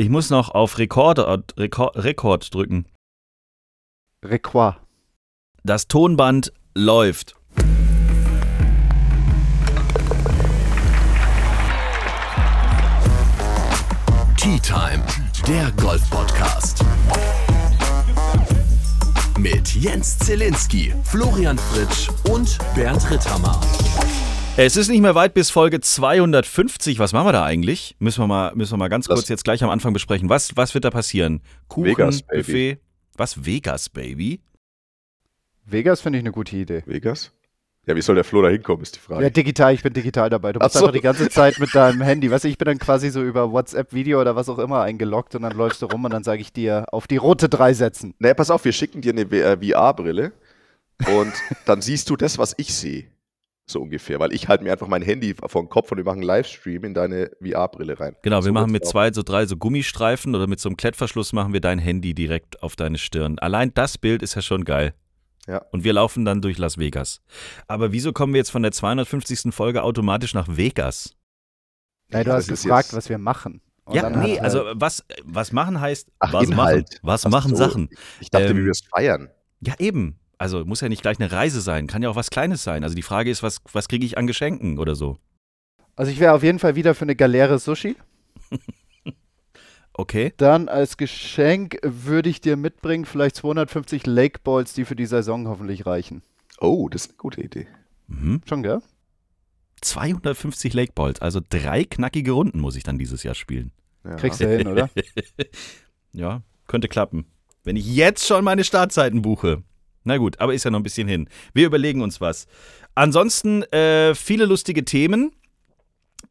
Ich muss noch auf Rekord, Rekord, Rekord drücken. Requoit. Das Tonband läuft. Tea Time, der Golf-Podcast. Mit Jens Zielinski, Florian Fritsch und Bernd Ritthammer. Es ist nicht mehr weit bis Folge 250. Was machen wir da eigentlich? Müssen wir mal, müssen wir mal ganz Das- kurz jetzt gleich am Anfang besprechen. Was, was wird da passieren? Kuchen, Vegas, Baby. Buffet. Was? Vegas, Baby? Vegas finde ich eine gute Idee. Vegas? Ja, wie soll der Flo da hinkommen, ist die Frage. Ja, digital, ich bin digital dabei. Du musst so. einfach die ganze Zeit mit deinem Handy, weißt du, ich bin dann quasi so über WhatsApp-Video oder was auch immer eingeloggt und dann läufst du rum und dann sage ich dir auf die rote 3 setzen. naja, pass auf, wir schicken dir eine äh, VR-Brille und dann siehst du das, was ich sehe. So ungefähr, weil ich halte mir einfach mein Handy vor den Kopf und wir machen einen Livestream in deine VR-Brille rein. Genau, wir So machen wird's mit zwei, so drei so Gummistreifen oder mit so einem Klettverschluss machen wir dein Handy direkt auf deine Stirn. Allein das Bild ist ja schon geil. Ja. Und wir laufen dann durch Las Vegas. Aber wieso kommen wir jetzt von der 250. Folge automatisch nach Vegas? Nein, du hast das ist gefragt, jetzt- was wir machen. Und ja, nee, hat, also äh, was, was machen heißt, Ach, was Inhalt. machen, was Ach machen so. Sachen. Ich dachte, Ähm, wir es feiern. Ja, eben. Also muss ja nicht gleich eine Reise sein, kann ja auch was Kleines sein. Also die Frage ist, was, was kriege ich an Geschenken oder so? also ich wäre auf jeden Fall wieder für eine Galere Sushi. Okay. Dann als Geschenk würde ich dir mitbringen vielleicht 250 Lake Balls, die für die Saison hoffentlich reichen. Oh, das ist eine gute Idee. Mhm. Schon, gell? 250 Lake Balls, also drei knackige Runden muss ich dann dieses Jahr spielen. Ja. Kriegst du hin, oder? Ja, könnte klappen. Wenn ich jetzt schon meine Startzeiten buche. Na gut, aber ist ja noch ein bisschen hin. Wir überlegen uns was. Ansonsten äh, viele lustige Themen.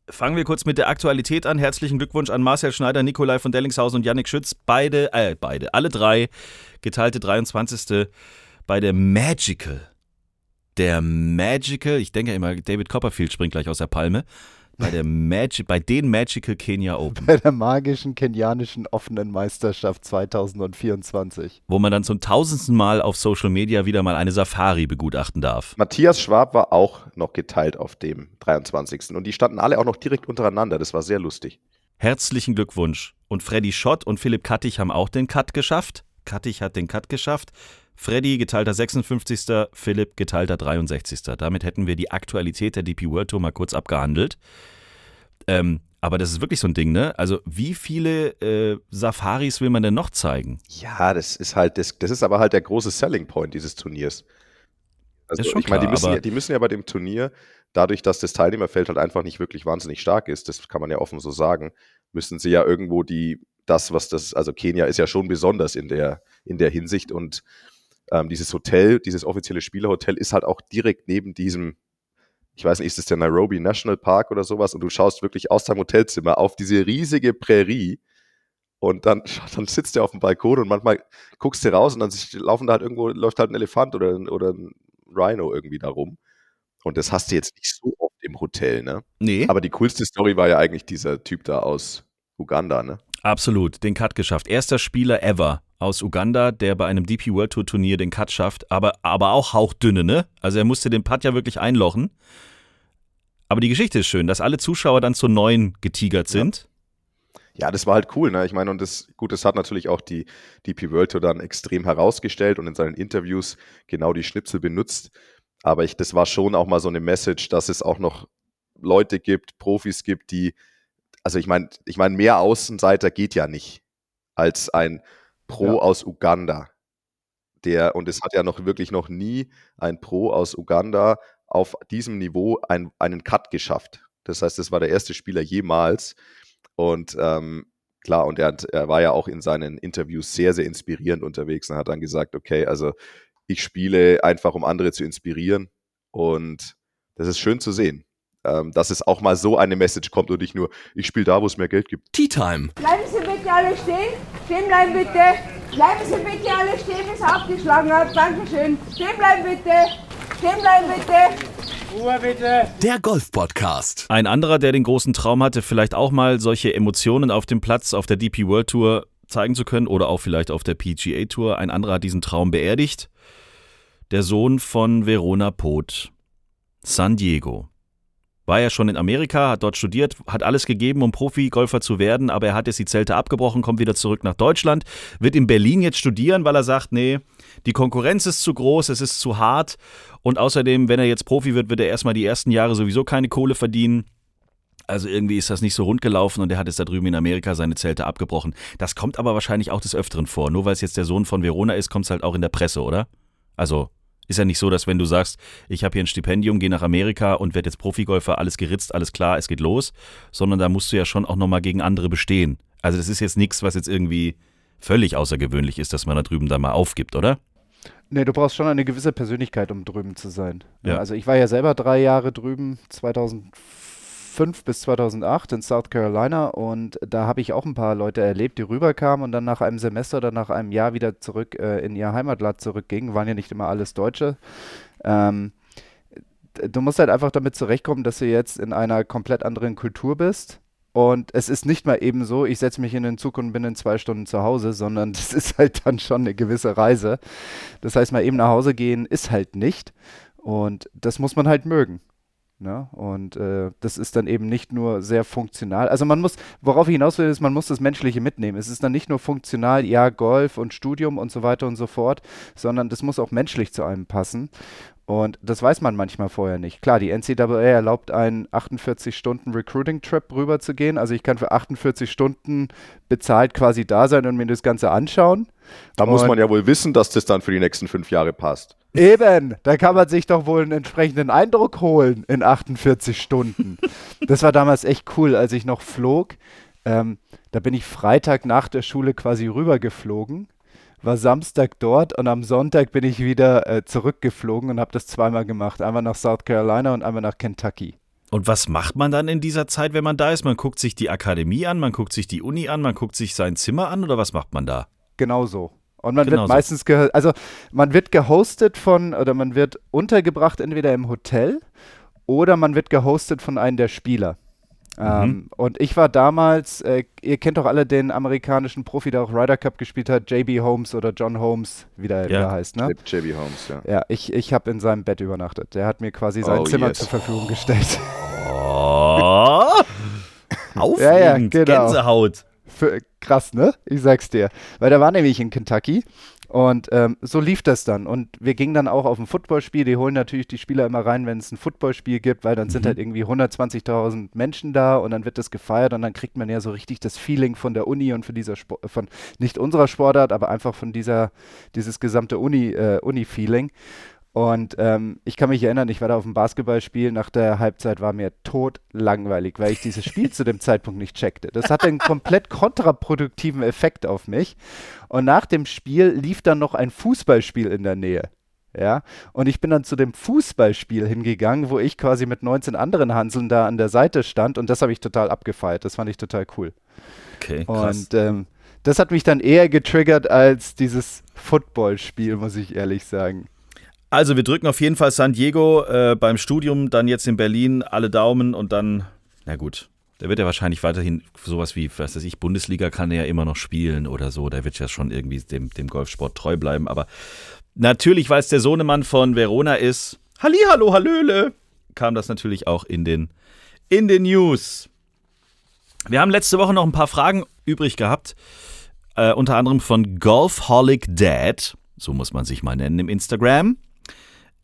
Fangen wir kurz mit der Aktualität an. Herzlichen Glückwunsch an Marcel Schneider, Nikolai von Dellingshausen und Yannick Schütz. Beide, äh, beide, alle drei geteilte 23. bei der Magical. Der Magical, ich denke immer, David Copperfield springt gleich aus der Palme. Bei der Magic, bei den Magical Kenya Open. Bei der magischen kenianischen offenen Meisterschaft 2024. wo man dann zum tausendsten Mal auf Social Media wieder mal eine Safari begutachten darf. Matthias Schwab war auch noch geteilt auf dem 23. Und die standen alle auch noch direkt untereinander. Das war sehr lustig. Herzlichen Glückwunsch. Und Freddy Schott und Philipp Kattich haben auch den Cut geschafft. Kattich hat den Cut geschafft. Freddy geteilter 56. Philipp geteilter 63. Damit hätten wir die Aktualität der DP World Tour mal kurz abgehandelt. Ähm, aber das ist wirklich so ein Ding, ne? Also wie viele äh, Safaris will man denn noch zeigen? Ja, das ist halt, das, das ist aber halt der große Selling Point dieses Turniers. Also ich meine, die müssen, ja, die müssen ja bei dem Turnier, dadurch, dass das Teilnehmerfeld halt einfach nicht wirklich wahnsinnig stark ist, das kann man ja offen so sagen, müssen sie ja irgendwo die, das, was das, also Kenia ist ja schon besonders in der, in der Hinsicht und ähm, dieses Hotel, dieses offizielle Spielerhotel ist halt auch direkt neben diesem, ich weiß nicht, ist es der Nairobi National Park oder sowas und du schaust wirklich aus deinem Hotelzimmer auf diese riesige Prärie und dann, dann sitzt du auf dem Balkon und manchmal guckst du raus und dann laufen da halt irgendwo, läuft halt ein Elefant oder, ein- oder ein Rhino irgendwie da rum. Und das hast du jetzt nicht so oft im Hotel, ne? Nee. Aber die coolste Story war ja eigentlich dieser Typ da aus Uganda, ne? Absolut, den Cut geschafft. Erster Spieler ever aus Uganda, der bei einem DP World Tour Turnier den Cut schafft, aber, aber auch hauchdünne, ne? Also er musste den Putt ja wirklich einlochen. Aber die Geschichte ist schön, dass alle Zuschauer dann zu neun getigert sind. Ja, das war halt cool, ne? Ich meine, und das, gut, das hat natürlich auch die DP World Tour dann extrem herausgestellt und in seinen Interviews genau die Schnipsel benutzt. Aber ich, das war schon auch mal so eine Message, dass es auch noch Leute gibt, Profis gibt, die, also ich meine, ich meine, mehr Außenseiter geht ja nicht als ein Pro Ja. aus Uganda. Der, und es hat ja noch wirklich noch nie ein Pro aus Uganda auf diesem Niveau ein, einen Cut geschafft. Das heißt, es war der erste Spieler jemals. Und ähm, klar, und er, hat, er war ja auch in seinen Interviews sehr, sehr inspirierend unterwegs und hat dann gesagt, okay, also ich spiele einfach, um andere zu inspirieren. Und das ist schön zu sehen, ähm, dass es auch mal so eine Message kommt und nicht nur, ich spiele da, wo es mehr Geld gibt. Tea Time, Bleiben Sie bitte alle stehen. Stehen bleiben bitte. Bleiben Sie bitte alle stehen, bis er abgeschlagen hat. Dankeschön. Stehen bleiben bitte. Stehen bleiben bitte. der Golf-Podcast. Ein anderer, der den großen Traum hatte, vielleicht auch mal solche Emotionen auf dem Platz auf der DP World Tour zeigen zu können oder auch vielleicht auf der PGA Tour. Ein anderer hat diesen Traum beerdigt. Der Sohn von Verona Poth, San Diego. War ja schon in Amerika, hat dort studiert, hat alles gegeben, um Profi-Golfer zu werden, aber er hat jetzt die Zelte abgebrochen, kommt wieder zurück nach Deutschland, wird in Berlin jetzt studieren, weil er sagt, nee, die Konkurrenz ist zu groß, es ist zu hart und außerdem, wenn er jetzt Profi wird, wird er erstmal die ersten Jahre sowieso keine Kohle verdienen. Also irgendwie ist das nicht so rund gelaufen und er hat jetzt da drüben in Amerika seine Zelte abgebrochen. Das kommt aber wahrscheinlich auch des Öfteren vor. Nur weil es jetzt der Sohn von Verona ist, kommt es halt auch in der Presse, oder? Also ist ja nicht so, dass wenn du sagst, ich habe hier ein Stipendium, gehe nach Amerika und werde jetzt Profigolfer, alles geritzt, alles klar, es geht los, sondern da musst du ja schon auch nochmal gegen andere bestehen. Also das ist jetzt nichts, was jetzt irgendwie völlig außergewöhnlich ist, dass man da drüben da mal aufgibt, oder? Nee, du brauchst schon eine gewisse Persönlichkeit, um drüben zu sein. Ja. Also ich war ja selber drei Jahre drüben, 2005 bis 2008 in South Carolina und da habe ich auch ein paar Leute erlebt, die rüberkamen und dann nach einem Semester oder nach einem Jahr wieder zurück äh, in ihr Heimatland zurückgingen. Waren ja nicht immer alles Deutsche. Ähm, du musst halt einfach damit zurechtkommen, dass du jetzt in einer komplett anderen Kultur bist. Und es ist nicht mal eben so, ich setze mich in den Zug und bin in zwei Stunden zu Hause, sondern das ist halt dann schon eine gewisse Reise. Das heißt, mal eben nach Hause gehen ist halt nicht. Und das muss man halt mögen. Ne? Und äh, das ist dann eben nicht nur sehr funktional. Also man muss, worauf ich hinaus will, ist, man muss das Menschliche mitnehmen. Es ist dann nicht nur funktional, ja, Golf und Studium und so weiter und so fort, sondern das muss auch menschlich zu einem passen. Und das weiß man manchmal vorher nicht. Klar, die NCAA erlaubt einen 48-Stunden-Recruiting-Trip rüber zu gehen. Also ich kann für 48 Stunden bezahlt quasi da sein und mir das Ganze anschauen. Da muss Und- man ja wohl wissen, dass das dann für die nächsten fünf Jahre passt. Eben, da kann man sich doch wohl einen entsprechenden Eindruck holen in 48 Stunden. Das war damals echt cool, als ich noch flog. Ähm, da bin ich Freitag nach der Schule quasi rübergeflogen, war Samstag dort und am Sonntag bin ich wieder äh, zurückgeflogen und habe das zweimal gemacht. Einmal nach South Carolina und einmal nach Kentucky. Und was macht man dann in dieser Zeit, wenn man da ist? Man guckt sich die Akademie an, man guckt sich die Uni an, man guckt sich sein Zimmer an oder was macht man da? Genau so. Und man Genau wird so. meistens, ge also man wird gehostet von, oder man wird untergebracht entweder im Hotel oder man wird gehostet von einem der Spieler. Ähm, und ich war damals, äh, ihr kennt doch alle den amerikanischen Profi, der auch Ryder Cup gespielt hat, JB Holmes oder John Holmes, wie der, Ja. der heißt, ne? JB Holmes, ja. Ja, ich, ich habe in seinem Bett übernachtet. Der hat mir quasi sein Oh, Zimmer yes. zur Verfügung gestellt. Oh! Aufregend, Ja, ja, genau. Gänsehaut. Für, krass, ne? Ich sag's dir. Weil der war nämlich in Kentucky und ähm, so lief das dann. Und wir gingen dann auch auf ein Footballspiel. Die holen natürlich die Spieler immer rein, wenn es ein Footballspiel gibt, weil dann sind halt irgendwie 120.000 Menschen da und dann wird das gefeiert und dann kriegt man ja so richtig das Feeling von der Uni und von dieser Sport, von nicht unserer Sportart, aber einfach von dieser, dieses gesamte Uni, äh, Uni-Feeling. Und ähm, ich kann mich erinnern, ich war da auf dem Basketballspiel. Nach der Halbzeit war mir tot langweilig, weil ich dieses Spiel zu dem Zeitpunkt nicht checkte. Das hatte einen komplett kontraproduktiven Effekt auf mich. Und nach dem Spiel lief dann noch ein Fußballspiel in der Nähe. Ja, und ich bin dann zu dem Fußballspiel hingegangen, wo ich quasi mit 19 anderen Hanseln da an der Seite stand und das habe ich total abgefeiert. Das fand ich total cool. Okay, krass. Und ähm, das hat mich dann eher getriggert als dieses Footballspiel, muss ich ehrlich sagen. Also wir drücken auf jeden Fall San Diego äh, beim Studium, dann jetzt in Berlin alle Daumen und dann, na gut, der wird ja wahrscheinlich weiterhin sowas wie, was weiß ich, Bundesliga kann er ja immer noch spielen oder so. Der wird ja schon irgendwie dem, dem Golfsport treu bleiben. Aber natürlich, weil es der Sohnemann von Verona ist, Halli, hallo, hallöle, kam das natürlich auch in den, in den News. Wir haben letzte Woche noch ein paar Fragen übrig gehabt. Äh, unter anderem von Golfholic Dad, so muss man sich mal nennen im Instagram.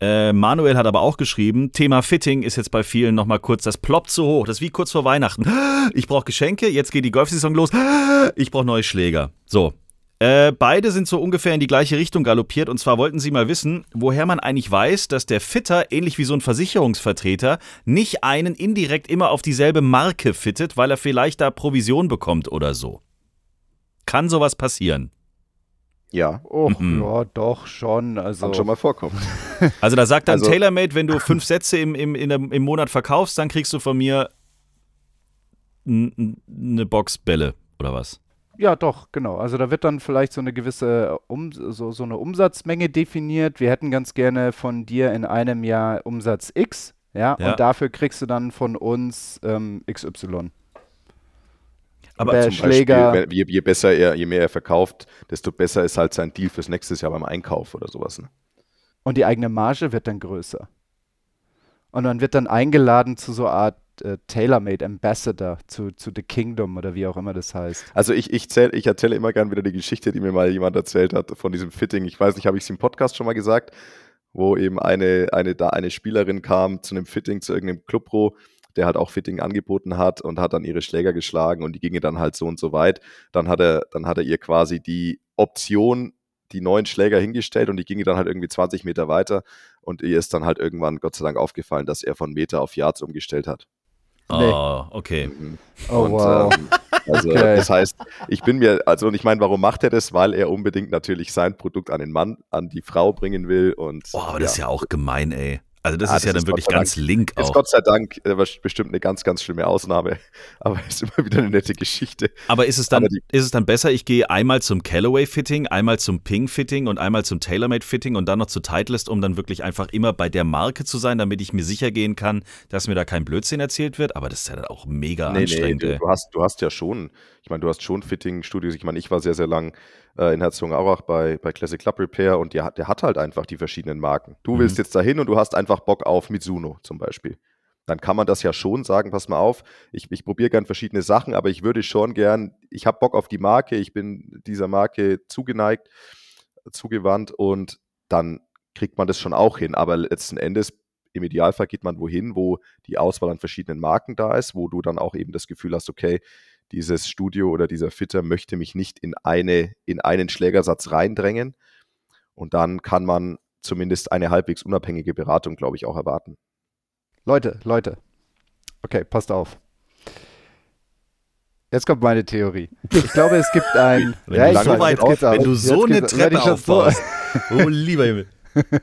Äh, Manuel hat aber auch geschrieben, Thema Fitting ist jetzt bei vielen nochmal kurz, das ploppt so hoch, das ist wie kurz vor Weihnachten. Ich brauche Geschenke, jetzt geht die Golfsaison los, ich brauche neue Schläger. So, äh, beide sind so ungefähr in die gleiche Richtung galoppiert und zwar wollten sie mal wissen, woher man eigentlich weiß, dass der Fitter, ähnlich wie so ein Versicherungsvertreter, nicht einen indirekt immer auf dieselbe Marke fittet, weil er vielleicht da Provision bekommt oder so. Kann sowas passieren? Ja, Oh, Mhm. ja, doch, schon. Also, kann schon mal vorkommen. Also da sagt dann Also- TaylorMade, wenn du fünf Sätze im, im, in dem, im Monat verkaufst, dann kriegst du von mir eine Box Bälle oder was? ja, doch, genau. Also da wird dann vielleicht so eine gewisse um, so, so eine Umsatzmenge definiert. Wir hätten ganz gerne von dir in einem Jahr Umsatz X, ja, Ja. und dafür kriegst du dann von uns ähm, XY. Aber Zum Schläger. Beispiel, je, je besser er, je mehr er verkauft, desto besser ist halt sein Deal fürs nächste Jahr beim Einkauf oder sowas. Ne? Und die eigene Marge wird dann größer. Und man wird dann eingeladen zu so einer Art äh, Tailor-Made Ambassador zu, zu The Kingdom oder wie auch immer das heißt. Also ich, ich, zähl, ich erzähle immer gern wieder die Geschichte, die mir mal jemand erzählt hat von diesem Fitting. Ich weiß nicht, habe ich es im Podcast schon mal gesagt, wo eben eine, eine, da eine Spielerin kam zu einem Fitting, zu irgendeinem Clubpro, der halt auch Fitting angeboten hat und hat dann ihre Schläger geschlagen und die gingen dann halt so und so weit. Dann hat er, dann hat er ihr quasi die Option die neuen Schläger hingestellt und die gingen dann halt irgendwie 20 Meter weiter und ihr ist dann halt irgendwann Gott sei Dank aufgefallen, dass er von Meter auf Yards umgestellt hat. Nee. Oh, okay. Mhm. Oh, und, wow. Ähm, also okay. das heißt, ich bin mir, also und ich meine, warum macht er das? Weil er unbedingt natürlich sein Produkt an den Mann, an die Frau bringen will und. Boah, aber ja. das ist ja auch gemein, ey. Also das ja, ist das ja dann wirklich ganz Dank, link auch. Ist Gott sei Dank äh, bestimmt eine ganz, ganz schlimme Ausnahme, aber ist immer wieder eine nette Geschichte. Aber ist es dann, ist es dann besser, ich gehe einmal zum Callaway-Fitting, einmal zum Ping-Fitting und einmal zum TaylorMade-Fitting und dann noch zu Titleist, um dann wirklich einfach immer bei der Marke zu sein, damit ich mir sicher gehen kann, dass mir da kein Blödsinn erzählt wird? Aber das ist ja dann auch mega nee, anstrengend. Nee, du, du, hast, du hast ja schon, ich meine, du hast schon Fitting-Studios. Ich meine, ich war sehr, sehr lang äh, in Herzogenaurach bei, bei Classic Club Repair und der, der hat halt einfach die verschiedenen Marken. Du mhm. willst jetzt dahin und du hast einfach Bock auf Mizuno zum Beispiel. Dann kann man das ja schon sagen, pass mal auf, ich, ich probiere gern verschiedene Sachen, aber ich würde schon gern, ich habe Bock auf die Marke, ich bin dieser Marke zugeneigt, zugewandt und dann kriegt man das schon auch hin. Aber letzten Endes, im Idealfall geht man wohin, wo die Auswahl an verschiedenen Marken da ist, wo du dann auch eben das Gefühl hast, okay, dieses Studio oder dieser Fitter möchte mich nicht in, eine, in einen Schlägersatz reindrängen. Und dann kann man zumindest eine halbwegs unabhängige Beratung, glaube ich, auch erwarten. Leute, Leute. Okay, passt auf. Jetzt kommt meine Theorie. Ich glaube, es gibt ein. wenn, ja, du so weit, wenn du so eine Treppe aufbaust. oh, lieber Himmel.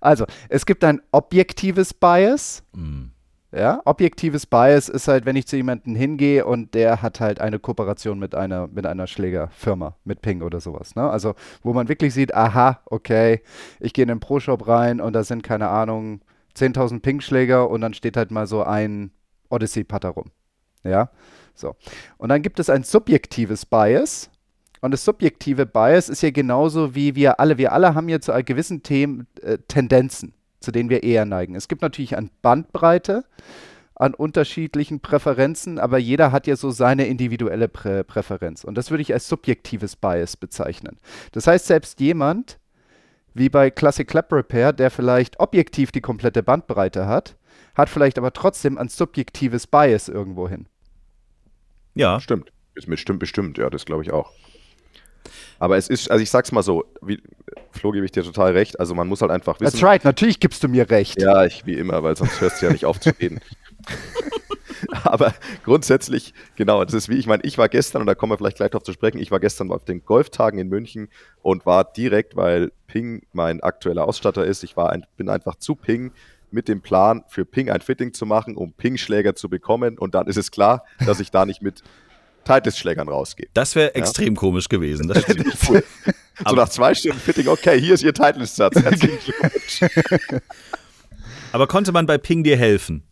Also, es gibt ein objektives Bias. Mm. Ja, objektives Bias ist halt, wenn ich zu jemandem hingehe und der hat halt eine Kooperation mit einer, mit einer Schlägerfirma, mit Ping oder sowas. Ne? Also, wo man wirklich sieht, aha, okay, ich gehe in den Pro-Shop rein und da sind, keine Ahnung, 10.000 Ping-Schläger und dann steht halt mal so ein Odyssey-Putter rum. Ja, so. Und dann gibt es ein subjektives Bias. Und das subjektive Bias ist ja genauso wie wir alle, wir alle haben ja zu gewissen Themen äh, Tendenzen zu denen wir eher neigen. Es gibt natürlich eine Bandbreite an unterschiedlichen Präferenzen, aber jeder hat ja so seine individuelle Prä Präferenz. Und das würde ich als subjektives Bias bezeichnen. Das heißt, selbst jemand, wie bei Classic Clap Repair, der vielleicht objektiv die komplette Bandbreite hat, hat vielleicht aber trotzdem ein subjektives Bias irgendwo hin. Ja. Stimmt. Ist bestimmt, bestimmt, ja, das glaube ich auch. Aber es ist, also ich sag's mal so, wie, Flo gebe ich dir total recht. Also man muss halt einfach wissen. That's right, natürlich gibst du mir recht. Ja, ich wie immer, weil sonst hörst du ja nicht auf zu reden. Aber grundsätzlich, genau, das ist wie, ich meine, ich war gestern, und da kommen wir vielleicht gleich drauf zu sprechen, ich war gestern auf den Golftagen in München und war direkt, weil Ping mein aktueller Ausstatter ist, ich war ein, bin einfach zu Ping mit dem Plan, für Ping ein Fitting zu machen, um Ping-Schläger zu bekommen. Und dann ist es klar, dass ich da nicht mit Titles-Schlägern rausgeht. Das wäre extrem komisch gewesen. Das stimmt. cool. so nach zwei Stunden Fitting, okay, hier ist Ihr Titles-Satz. Aber konnte man bei Ping dir helfen?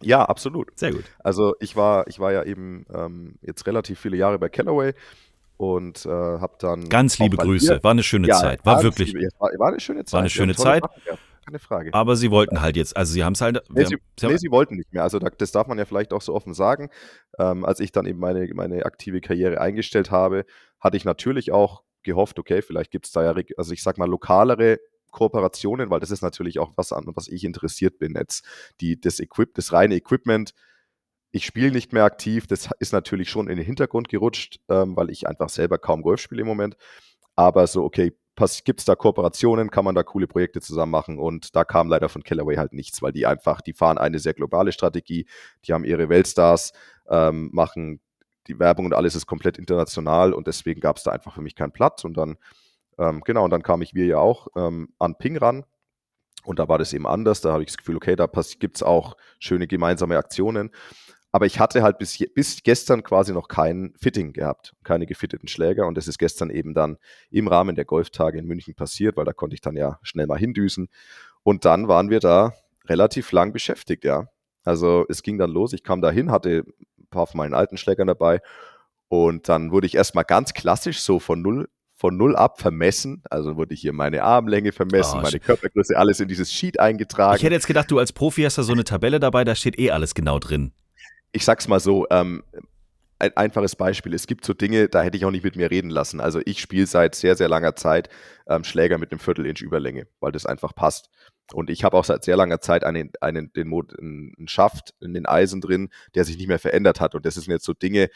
Ja, absolut. Sehr gut. Also ich war, ich war ja eben ähm, jetzt relativ viele Jahre bei Callaway und äh, habe dann. Ganz liebe Grüße. War eine schöne ja, Zeit. War wirklich. Liebe, war, war, eine schöne Zeit. War eine schöne Zeit. Sachen, ja keine Frage. Aber sie wollten halt jetzt, also sie haben es halt. Nee, sie, sie, nee, sie wollten nicht mehr. Also das darf man ja vielleicht auch so offen sagen. Ähm, als ich dann eben meine, meine aktive Karriere eingestellt habe, hatte ich natürlich auch gehofft, okay, vielleicht gibt es da ja, also ich sag mal, lokalere Kooperationen, weil das ist natürlich auch was an, was ich interessiert bin. Jetzt die, das Equip, das reine Equipment. Ich spiele nicht mehr aktiv, das ist natürlich schon in den Hintergrund gerutscht, ähm, weil ich einfach selber kaum Golf spiele im Moment. Aber so, okay, gibt es da Kooperationen, kann man da coole Projekte zusammen machen und da kam leider von Callaway halt nichts, weil die einfach, die fahren eine sehr globale Strategie, die haben ihre Weltstars, ähm, machen die Werbung und alles ist komplett international und deswegen gab es da einfach für mich keinen Platz und dann, ähm, genau, und dann kam ich wir ja auch ähm, an Ping ran und da war das eben anders, da habe ich das Gefühl, okay, da gibt es auch schöne gemeinsame Aktionen aber ich hatte halt bis, bis gestern quasi noch kein Fitting gehabt, keine gefitteten Schläger. Und das ist gestern eben dann im Rahmen der Golftage in München passiert, weil da konnte ich dann ja schnell mal hindüsen. Und dann waren wir da relativ lang beschäftigt, ja. Also es ging dann los, ich kam da hin, hatte ein paar von meinen alten Schlägern dabei. Und dann wurde ich erstmal ganz klassisch so von null von null ab vermessen. Also wurde hier meine Armlänge vermessen, Oh, meine. Körpergröße, alles in dieses Sheet eingetragen. Ich hätte jetzt gedacht, du als Profi hast da so eine Tabelle dabei, da steht eh alles genau drin. Ich sag's mal so, ähm, ein einfaches Beispiel. Es gibt so Dinge, da hätte ich auch nicht mit mir reden lassen. Also ich spiele seit sehr, sehr langer Zeit ähm, Schläger mit einem Viertel-Inch Überlänge, weil das einfach passt. Und ich habe auch seit sehr langer Zeit einen, einen, den Mod, einen Schaft in den Eisen drin, der sich nicht mehr verändert hat. Und das sind jetzt so Dinge,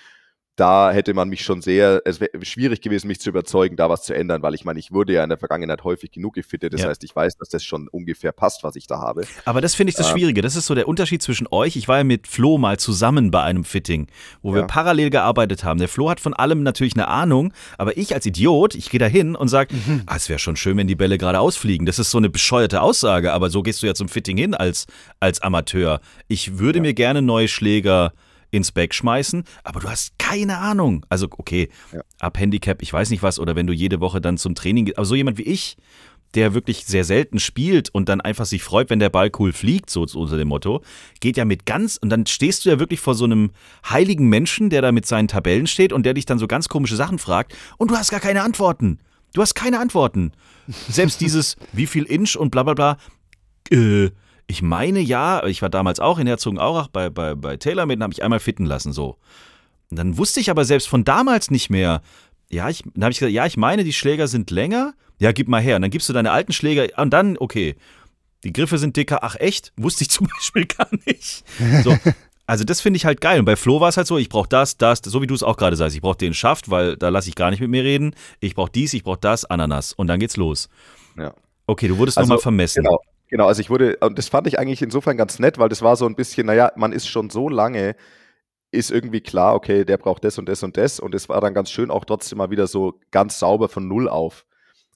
da hätte man mich schon sehr, es wäre schwierig gewesen, mich zu überzeugen, da was zu ändern, weil ich meine, ich wurde ja in der Vergangenheit häufig genug gefittet. Das Ja. heißt, ich weiß, dass das schon ungefähr passt, was ich da habe. Aber das finde ich das Ähm. Schwierige. Das ist so der Unterschied zwischen euch. Ich war ja mit Flo mal zusammen bei einem Fitting, wo wir Ja. parallel gearbeitet haben. Der Flo hat von allem natürlich eine Ahnung, aber ich als Idiot, ich gehe da hin und sage, Mhm. ah, es wäre schon schön, wenn die Bälle gerade ausfliegen. Das ist so eine bescheuerte Aussage, aber so gehst du ja zum Fitting hin als, als Amateur. Ich würde mir gerne neue Schläger ins Back schmeißen, aber du hast keine Ahnung. Also, okay, Ja. ab Handicap, ich weiß nicht was, oder wenn du jede Woche dann zum Training gehst, aber so jemand wie ich, der wirklich sehr selten spielt und dann einfach sich freut, wenn der Ball cool fliegt, so unter dem Motto, geht ja mit ganz, und dann stehst du ja wirklich vor so einem heiligen Menschen, der da mit seinen Tabellen steht und der dich dann so ganz komische Sachen fragt und du hast gar keine Antworten. Du hast keine Antworten. Selbst dieses, wie viel Inch und bla bla bla, äh, ich meine ja, ich war damals auch in Herzogenaurach bei, bei, bei TaylorMade und habe ich einmal fitten lassen, so. Und dann wusste ich aber selbst von damals nicht mehr, ja, ich, dann habe ich gesagt, ja, ich meine, die Schläger sind länger. Ja, gib mal her. Und dann gibst du deine alten Schläger und dann, okay, die Griffe sind dicker. Ach echt? Wusste ich zum Beispiel gar nicht. So. Also das finde ich halt geil. Und bei Flo war es halt so, ich brauche das, das, so wie du es auch gerade sagst. Ich brauche den Schaft, weil da lasse ich gar nicht mit mir reden. Ich brauche dies, ich brauche das, Ananas. Und dann geht's los. Ja. Okay, du wurdest Also, nochmal vermessen. Genau, genau. Also ich wurde, und das fand ich eigentlich insofern ganz nett, weil das war so ein bisschen, naja, man ist schon so lange, ist irgendwie klar, okay, der braucht das und das und das. Und es war dann ganz schön, auch trotzdem mal wieder so ganz sauber von Null auf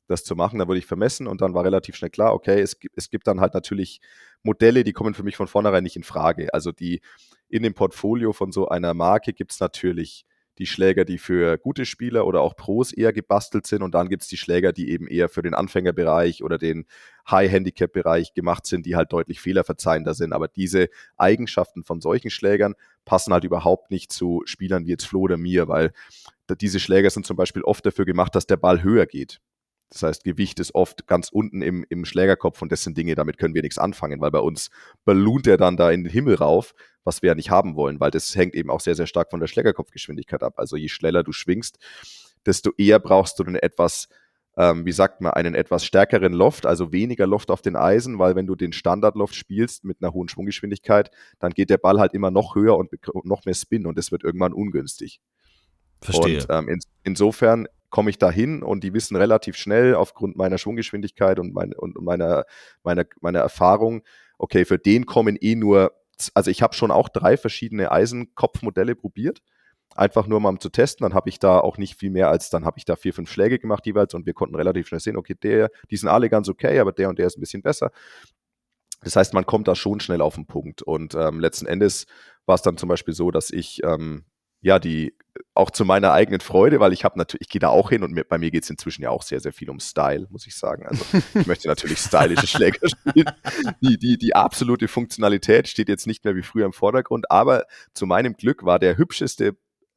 das zu machen. Da wurde ich vermessen und dann war relativ schnell klar, okay, es es gibt dann halt natürlich Modelle, die kommen für mich von vornherein nicht in Frage. Also die in dem Portfolio von so einer Marke gibt es natürlich die Schläger, die für gute Spieler oder auch Pros eher gebastelt sind. Und dann gibt es die Schläger, die eben eher für den Anfängerbereich oder den High-Handicap-Bereich gemacht sind, die halt deutlich fehlerverzeihender sind. Aber diese Eigenschaften von solchen Schlägern passen halt überhaupt nicht zu Spielern wie jetzt Flo oder mir, weil diese Schläger sind zum Beispiel oft dafür gemacht, dass der Ball höher geht. Das heißt, Gewicht ist oft ganz unten im, im Schlägerkopf und das sind Dinge, damit können wir nichts anfangen, weil bei uns balloont er dann da in den Himmel rauf, was wir ja nicht haben wollen, weil das hängt eben auch sehr, sehr stark von der Schlägerkopfgeschwindigkeit ab. Also je schneller du schwingst, desto eher brauchst du einen etwas, ähm, wie sagt man, einen etwas stärkeren Loft, also weniger Loft auf den Eisen, weil wenn du den Standardloft spielst mit einer hohen Schwunggeschwindigkeit, dann geht der Ball halt immer noch höher und noch mehr Spin und das wird irgendwann ungünstig. Verstehe. Und ähm, in, insofern komme ich da hin und die wissen relativ schnell aufgrund meiner Schwunggeschwindigkeit und, mein, und meiner, meiner, meiner Erfahrung, okay, für den kommen eh nur, also ich habe schon auch drei verschiedene Eisenkopfmodelle probiert, einfach nur mal um zu testen. Dann habe ich da auch nicht viel mehr als, dann habe ich da vier, fünf Schläge gemacht jeweils und wir konnten relativ schnell sehen, okay, der, die sind alle ganz okay, aber der und der ist ein bisschen besser. Das heißt, man kommt da schon schnell auf den Punkt. Und ähm, letzten Endes war es dann zum Beispiel so, dass ich ähm, ja die auch zu meiner eigenen Freude, weil ich habe natürlich, ich gehe da auch hin und mir, bei mir geht es inzwischen ja auch sehr, sehr viel um Style, muss ich sagen. Also ich möchte natürlich stylische Schläger spielen. Die, die, die absolute Funktionalität steht jetzt nicht mehr wie früher im Vordergrund, aber zu meinem Glück war der hübscheste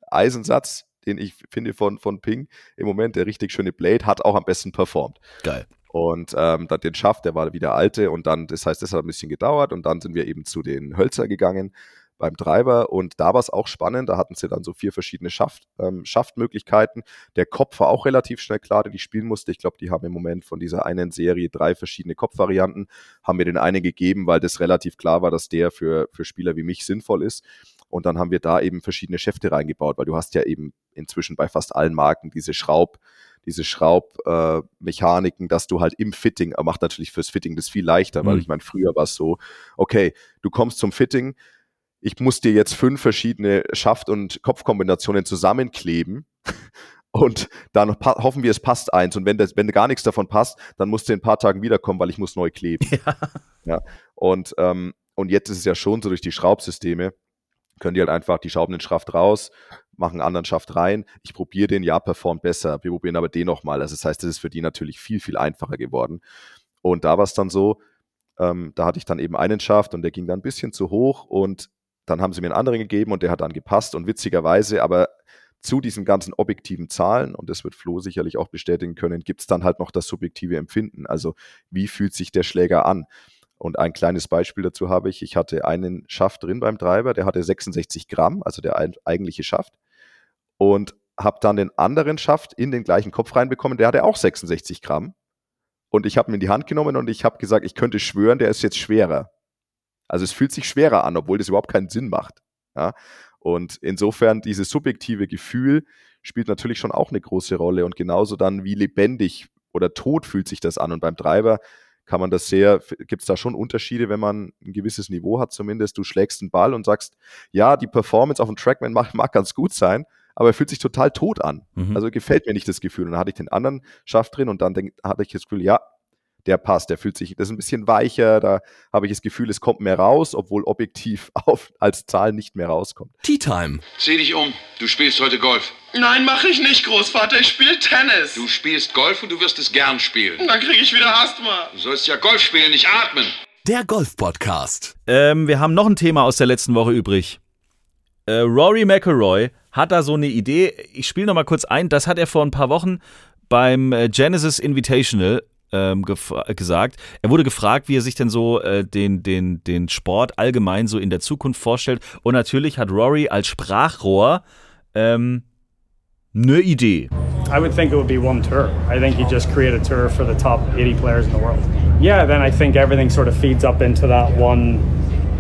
Eisensatz, den ich finde von, von Ping im Moment, der richtig schöne Blade, hat auch am besten performt. Geil. Und ähm, dann den Schaft, der war wieder alte und dann, das heißt, das hat ein bisschen gedauert und dann sind wir eben zu den Hölzer gegangen beim Treiber und da war es auch spannend, da hatten sie dann so vier verschiedene Schaft, ähm, Schaftmöglichkeiten. Der Kopf war auch relativ schnell klar, den ich spielen musste. Ich glaube, die haben im Moment von dieser einen Serie drei verschiedene Kopfvarianten, haben mir den einen gegeben, weil das relativ klar war, dass der für, für Spieler wie mich sinnvoll ist. Und dann haben wir da eben verschiedene Schäfte reingebaut, weil du hast ja eben inzwischen bei fast allen Marken diese Schraub, diese Schraubmechaniken, äh, dass du halt im Fitting, macht natürlich fürs Fitting das viel leichter, weil Mhm. ich meine, früher war es so, okay, du kommst zum Fitting, ich muss dir jetzt fünf verschiedene Schaft- und Kopfkombinationen zusammenkleben und dann hoffen wir, es passt eins. Und wenn, das, wenn gar nichts davon passt, dann musst du in ein paar Tagen wiederkommen, weil ich muss neu kleben. Ja. Ja. Und, ähm, und jetzt ist es ja schon so durch die Schraubsysteme, können die halt einfach, die schrauben den Schaft raus, machen einen anderen Schaft rein. Ich probiere den, ja, performt besser. Wir probieren aber den nochmal. Also das heißt, das ist für die natürlich viel, viel einfacher geworden. Und da war es dann so, ähm, da hatte ich dann eben einen Schaft und der ging dann ein bisschen zu hoch und dann haben sie mir einen anderen gegeben und der hat dann gepasst und witzigerweise, aber zu diesen ganzen objektiven Zahlen, und das wird Flo sicherlich auch bestätigen können, gibt es dann halt noch das subjektive Empfinden. Also wie fühlt sich der Schläger an? Und ein kleines Beispiel dazu habe ich. Ich hatte einen Schaft drin beim Treiber, der hatte 66 Gramm, also der eigentliche Schaft. Und habe dann den anderen Schaft in den gleichen Kopf reinbekommen, der hatte auch 66 Gramm. Und ich habe ihn in die Hand genommen und ich habe gesagt, ich könnte schwören, der ist jetzt schwerer. Also es fühlt sich schwerer an, obwohl das überhaupt keinen Sinn macht. Ja? Und insofern dieses subjektive Gefühl spielt natürlich schon auch eine große Rolle und genauso dann, wie lebendig oder tot fühlt sich das an. Und beim Treiber kann man das sehr, gibt es da schon Unterschiede, wenn man ein gewisses Niveau hat zumindest. Du schlägst einen Ball und sagst, ja, die Performance auf dem Trackman mag, mag ganz gut sein, aber er fühlt sich total tot an. Mhm. Also gefällt mir nicht das Gefühl. Und dann hatte ich den anderen Schaft drin und dann denk, hatte ich das Gefühl, ja, der passt, der fühlt sich, das ist ein bisschen weicher, da habe ich das Gefühl, es kommt mehr raus, obwohl objektiv auf, als Zahl nicht mehr rauskommt. Tea Time. Zieh dich um, du spielst heute Golf. Nein, mache ich nicht, Großvater, ich spiele Tennis. Du spielst Golf und du wirst es gern spielen. Dann kriege ich wieder Asthma. Du sollst ja Golf spielen, nicht atmen. Der Golf-Podcast. Ähm, wir haben noch ein Thema aus der letzten Woche übrig. Äh, Rory McElroy hat da so eine Idee. Ich spiele noch mal kurz ein. Das hat er vor ein paar Wochen beim äh, Genesis Invitational ähm, gesagt. Er wurde gefragt, wie er sich denn so äh, den, den, den Sport allgemein so in der Zukunft vorstellt. Und natürlich hat Rory als Sprachrohr ähm, eine Idee. I would think it would be one tour. I think you just create a tour for the top 80 players in the world. Yeah, then I think everything sort of feeds up into that one,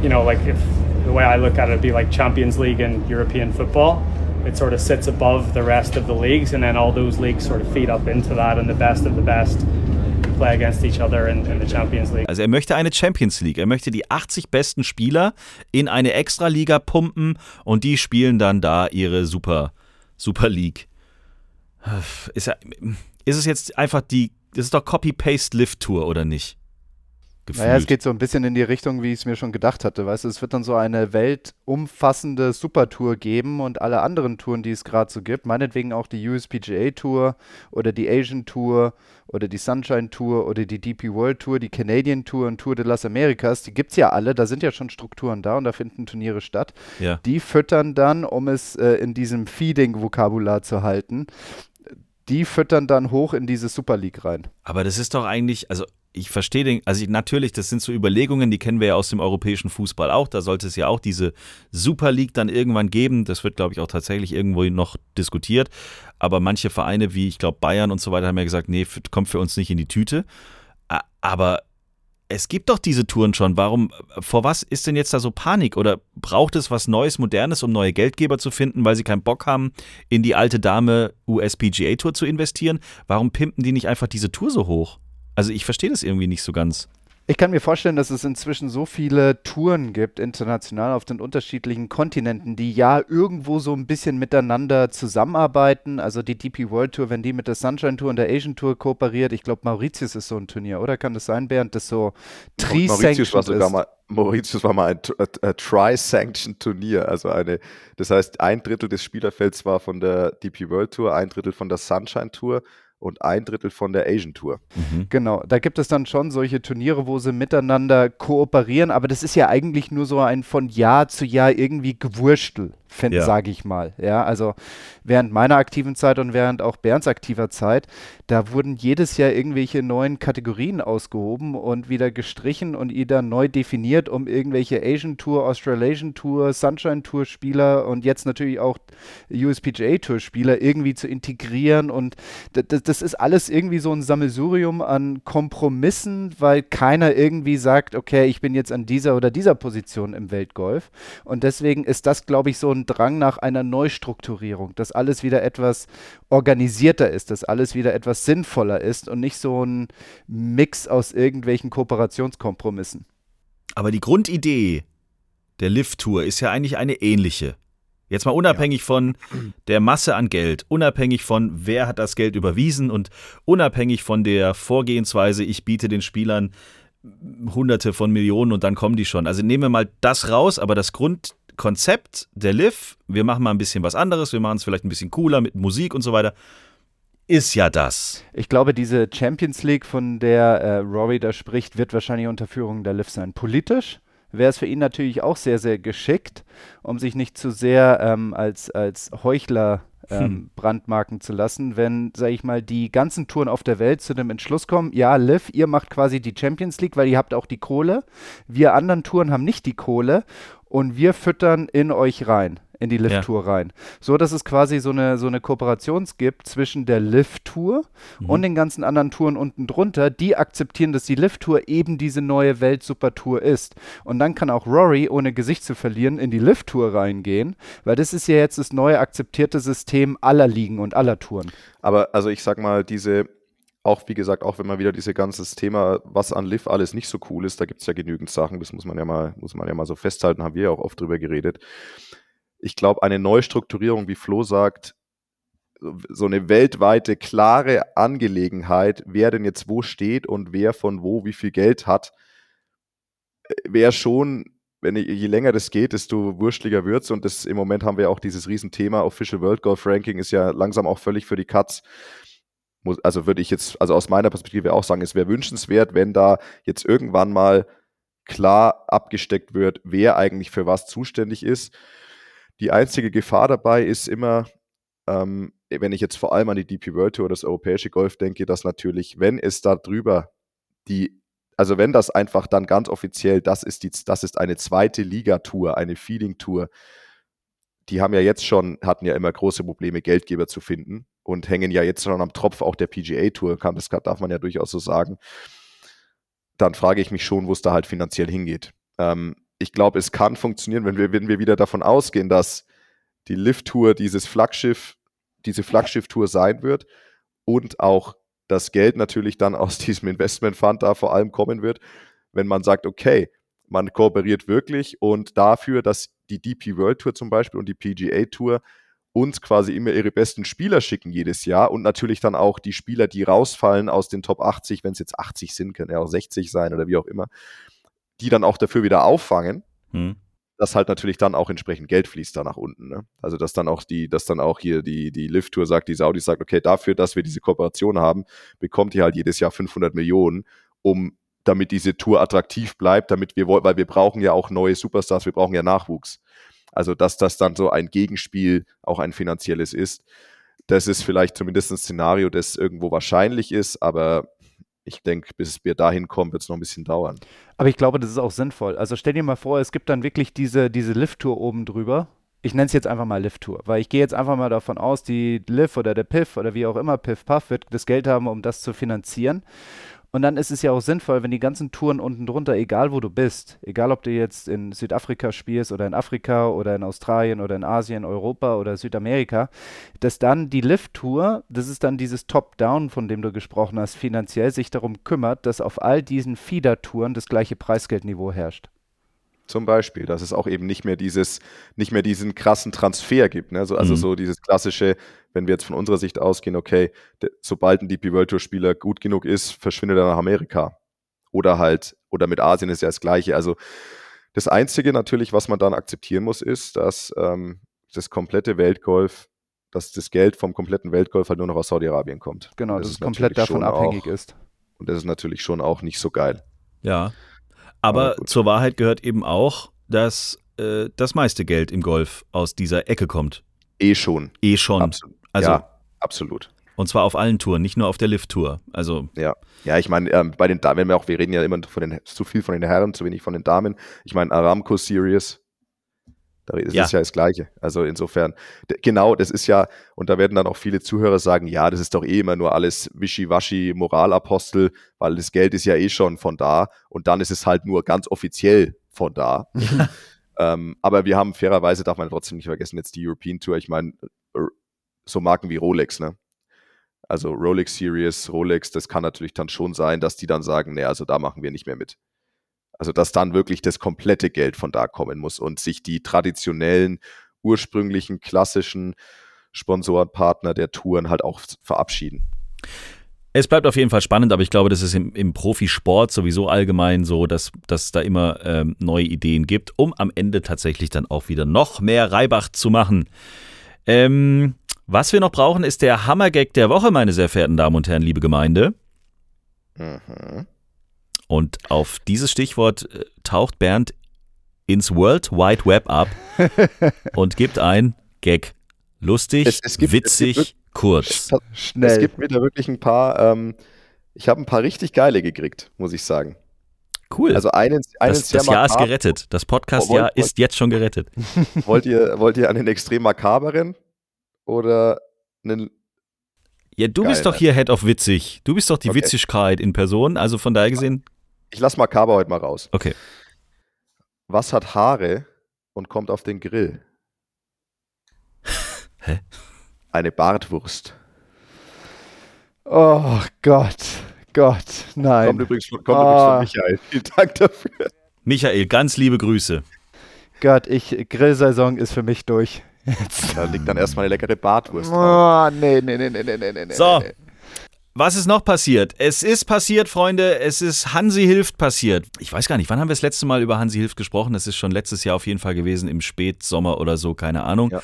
you know, like if the way I look at it, it'd be like Champions League and European football. It sort of sits above the rest of the leagues, and then all those leagues sort of feed up into that, and the best of the best Also er möchte eine Champions League. Er möchte die 80 besten Spieler in eine Extraliga pumpen und die spielen dann da ihre Super, Super League. Ist, er, ist es jetzt einfach die, das ist doch Copy-Paste-Lift-Tour, oder nicht? Gefühlt. Naja, es geht so ein bisschen in die Richtung, wie ich es mir schon gedacht hatte. Weißt du, es wird dann so eine weltumfassende Supertour geben und alle anderen Touren, die es gerade so gibt, meinetwegen auch die USPGA Tour oder die Asian Tour oder die Sunshine Tour oder die DP World Tour, die Canadian Tour und Tour de las Americas, die gibt es ja alle, da sind ja schon Strukturen da und da finden Turniere statt. Ja. Die füttern dann, um es äh, in diesem Feeding-Vokabular zu halten, die füttern dann hoch in diese Super League rein. Aber das ist doch eigentlich, also ich verstehe den, also ich, natürlich, das sind so Überlegungen, die kennen wir ja aus dem europäischen Fußball auch. Da sollte es ja auch diese Super League dann irgendwann geben. Das wird, glaube ich, auch tatsächlich irgendwo noch diskutiert. Aber manche Vereine, wie ich glaube Bayern und so weiter, haben ja gesagt, nee, kommt für uns nicht in die Tüte. Aber es gibt doch diese Touren schon. Warum, vor was ist denn jetzt da so Panik? Oder braucht es was Neues, Modernes, um neue Geldgeber zu finden, weil sie keinen Bock haben, in die alte Dame USPGA Tour zu investieren? Warum pimpen die nicht einfach diese Tour so hoch? Also ich verstehe das irgendwie nicht so ganz. Ich kann mir vorstellen, dass es inzwischen so viele Touren gibt, international auf den unterschiedlichen Kontinenten, die ja irgendwo so ein bisschen miteinander zusammenarbeiten. Also die DP World Tour, wenn die mit der Sunshine Tour und der Asian Tour kooperiert, ich glaube Mauritius ist so ein Turnier, oder? Kann das sein, Bernd, das so Mauritius war sogar ist? mal Mauritius war mal ein, ein Tri-Sanctioned Turnier, also eine, das heißt ein Drittel des Spielerfelds war von der DP World Tour, ein Drittel von der Sunshine Tour und ein Drittel von der Asian Tour. Mhm. Genau, da gibt es dann schon solche Turniere, wo sie miteinander kooperieren, aber das ist ja eigentlich nur so ein von Jahr zu Jahr irgendwie Gewurstel ja. sage ich mal. Ja, also während meiner aktiven Zeit und während auch Bernds aktiver Zeit, da wurden jedes Jahr irgendwelche neuen Kategorien ausgehoben und wieder gestrichen und wieder neu definiert, um irgendwelche Asian Tour, Australasian Tour, Sunshine Tour Spieler und jetzt natürlich auch USPGA Tour Spieler irgendwie zu integrieren und das, das ist alles irgendwie so ein Sammelsurium an Kompromissen, weil keiner irgendwie sagt, okay, ich bin jetzt an dieser oder dieser Position im Weltgolf und deswegen ist das, glaube ich, so ein Drang nach einer Neustrukturierung, dass alles wieder etwas organisierter ist, dass alles wieder etwas sinnvoller ist und nicht so ein Mix aus irgendwelchen Kooperationskompromissen. Aber die Grundidee der Lift-Tour ist ja eigentlich eine ähnliche. Jetzt mal unabhängig ja. von der Masse an Geld, unabhängig von wer hat das Geld überwiesen und unabhängig von der Vorgehensweise, ich biete den Spielern Hunderte von Millionen und dann kommen die schon. Also nehmen wir mal das raus, aber das Grund, Konzept der Liv, wir machen mal ein bisschen was anderes, wir machen es vielleicht ein bisschen cooler mit Musik und so weiter, ist ja das. Ich glaube, diese Champions League, von der äh, Rory da spricht, wird wahrscheinlich unter Führung der Liv sein. Politisch wäre es für ihn natürlich auch sehr, sehr geschickt, um sich nicht zu sehr ähm, als, als Heuchler ähm, Hm. brandmarken zu lassen, wenn, sage ich mal, die ganzen Touren auf der Welt zu dem Entschluss kommen, ja, Liv, ihr macht quasi die Champions League, weil ihr habt auch die Kohle. Wir anderen Touren haben nicht die Kohle und wir füttern in euch rein, in die Ja. Liv-Tour rein. So, dass es quasi so eine, so eine Kooperation gibt zwischen der Liv-Tour Mhm. und den ganzen anderen Touren unten drunter, die akzeptieren, dass die Liv-Tour eben diese neue Welt-Super-Tour ist. Und dann kann auch Rory, ohne Gesicht zu verlieren, in die Liv-Tour reingehen, weil das ist ja jetzt das neue akzeptierte System aller Ligen und aller Touren. Aber also ich sag mal, diese, auch wie gesagt, auch wenn man wieder dieses ganze Thema, was an Liv alles nicht so cool ist, da gibt es ja genügend Sachen, das muss man ja mal, muss man ja mal so festhalten, haben wir ja auch oft drüber geredet. Ich glaube, eine Neustrukturierung, wie Flo sagt, so eine weltweite, klare Angelegenheit, wer denn jetzt wo steht und wer von wo wie viel Geld hat, wäre schon, wenn ich, je länger das geht, desto wurschtiger wird's und das im Moment haben wir auch dieses Riesenthema, Official World Golf Ranking ist ja langsam auch völlig für die Katz. Also würde ich jetzt, also aus meiner Perspektive auch sagen, es wäre wünschenswert, wenn da jetzt irgendwann mal klar abgesteckt wird, wer eigentlich für was zuständig ist. Die einzige Gefahr dabei ist immer, ähm, wenn ich jetzt vor allem an die DP World Tour oder das europäische Golf denke, dass natürlich, wenn es da drüber die, also wenn das einfach dann ganz offiziell, das ist die, das ist eine zweite Liga-Tour, eine Feeling-Tour, die haben ja jetzt schon, hatten ja immer große Probleme, Geldgeber zu finden und hängen ja jetzt schon am Tropf auch der PGA-Tour, kann, das darf man ja durchaus so sagen. Dann frage ich mich schon, wo es da halt finanziell hingeht. Ähm, ich glaube, es kann funktionieren, wenn wir, wenn wir wieder davon ausgehen, dass die Lift-Tour dieses Flaggschiff, diese Flaggschiff-Tour sein wird und auch das Geld natürlich dann aus diesem Investment-Fund da vor allem kommen wird, wenn man sagt, okay, man kooperiert wirklich und dafür, dass die DP World Tour zum Beispiel und die PGA Tour uns quasi immer ihre besten Spieler schicken jedes Jahr und natürlich dann auch die Spieler, die rausfallen aus den Top 80, wenn es jetzt 80 sind, können ja auch 60 sein oder wie auch immer, die dann auch dafür wieder auffangen Hm. dass halt natürlich dann auch entsprechend Geld fließt da nach unten. Ne? Also dass dann auch die, dass dann auch hier die, die Lift-Tour sagt, die Saudis sagt, okay, dafür, dass wir diese Kooperation haben, bekommt ihr halt jedes Jahr 500 Millionen, um damit diese Tour attraktiv bleibt, damit wir wollen, weil wir brauchen ja auch neue Superstars, wir brauchen ja Nachwuchs. Also dass das dann so ein Gegenspiel, auch ein finanzielles ist, das ist vielleicht zumindest ein Szenario, das irgendwo wahrscheinlich ist, aber ich denke, bis wir dahin kommen, wird es noch ein bisschen dauern. Aber ich glaube, das ist auch sinnvoll. Also stell dir mal vor, es gibt dann wirklich diese, diese Lift-Tour oben drüber. Ich nenne es jetzt einfach mal Lift-Tour, weil ich gehe jetzt einfach mal davon aus, die Liv oder der Piff oder wie auch immer, Piff Puff wird das Geld haben, um das zu finanzieren. Und dann ist es ja auch sinnvoll, wenn die ganzen Touren unten drunter, egal wo du bist, egal ob du jetzt in Südafrika spielst oder in Afrika oder in Australien oder in Asien, Europa oder Südamerika, dass dann die Lift-Tour, das ist dann dieses Top-Down, von dem du gesprochen hast, finanziell sich darum kümmert, dass auf all diesen Feeder-Touren das gleiche Preisgeldniveau herrscht. Zum Beispiel, dass es auch eben nicht mehr dieses, nicht mehr diesen krassen Transfer gibt. Ne? So, also Mhm. so dieses klassische, wenn wir jetzt von unserer Sicht ausgehen, okay, de, sobald ein DP World Tour Spieler gut genug ist, verschwindet er nach Amerika. Oder halt, oder mit Asien ist ja das Gleiche. Also das Einzige natürlich, was man dann akzeptieren muss, ist, dass ähm, das komplette Weltgolf, dass das Geld vom kompletten Weltgolf halt nur noch aus Saudi-Arabien kommt. Genau, Und dass ist es komplett davon abhängig auch, ist. Und das ist natürlich schon auch nicht so geil. Ja. Aber Aber zur Wahrheit gehört eben auch, dass äh, das meiste Geld im Golf aus dieser Ecke kommt. Eh schon. Eh schon. Absolut. Also, ja, absolut. und zwar auf allen Touren, nicht nur auf der Lift-Tour. Also, Ja, ja, ich meine, ähm, bei den Damen, wir auch, wir reden ja immer von den, zu viel von den Herren, zu wenig von den Damen. Ich meine, Aramco Series, da ist Ja. das Gleiche. Also insofern, genau, das ist ja, und da werden dann auch viele Zuhörer sagen, ja, das ist doch eh immer nur alles Wischiwaschi, Moralapostel, weil das Geld ist ja eh schon von da und dann ist es halt nur ganz offiziell von da. ähm, aber wir haben fairerweise, darf man trotzdem nicht vergessen, jetzt die European Tour, ich meine, so Marken wie Rolex, ne? Also Rolex Series, Rolex, das kann natürlich dann schon sein, dass die dann sagen, nee, also da machen wir nicht mehr mit. Also dass dann wirklich das komplette Geld von da kommen muss und sich die traditionellen, ursprünglichen, klassischen Sponsorenpartner der Touren halt auch verabschieden. Es bleibt auf jeden Fall spannend, aber ich glaube, das ist im, im Profisport sowieso allgemein so, dass dass da immer ähm, neue Ideen gibt, um am Ende tatsächlich dann auch wieder noch mehr Reibach zu machen. Ähm, was wir noch brauchen, ist der Hammergag der Woche, meine sehr verehrten Damen und Herren, liebe Gemeinde. Mhm. Und auf dieses Stichwort äh, taucht Bernd ins World Wide Web ab und gibt ein Gag Lustig, Es- es gibt- es witzig, gibt kurz. Es Schnell. gibt wieder wirklich ein paar, ähm, ich habe ein paar richtig geile gekriegt, muss ich sagen. Cool. Also einen, einen das das Jahr ist gerettet. Das Podcast-Jahr ist jetzt schon gerettet. Wollt ihr, wollt ihr einen extrem makaberen oder einen Ja, du Geil, bist doch ne? hier Head of Witzig. Du bist doch die Okay. Witzigkeit in Person. Also von daher gesehen, Ich lass makaber heute mal raus. okay. Was hat Haare und kommt auf den Grill? Hä? Eine Bartwurst. Oh Gott, Gott, nein. Kommt übrigens von, kommt Ah. übrigens von Michael. Vielen Dank dafür. Michael, ganz liebe Grüße. Gott, ich, Grillsaison ist für mich durch. Jetzt. Da liegt dann erstmal eine leckere Bartwurst drauf. Oh, nee, nee, nee, nee, nee, nee, nee. So. nee. Was ist noch passiert? Es ist passiert, Freunde. Es ist Hansi Hilft passiert. Ich weiß gar nicht, wann haben wir das letzte Mal über Hansi Hilft gesprochen? Das ist schon letztes Jahr auf jeden Fall gewesen, im Spätsommer oder so, keine Ahnung. Ja.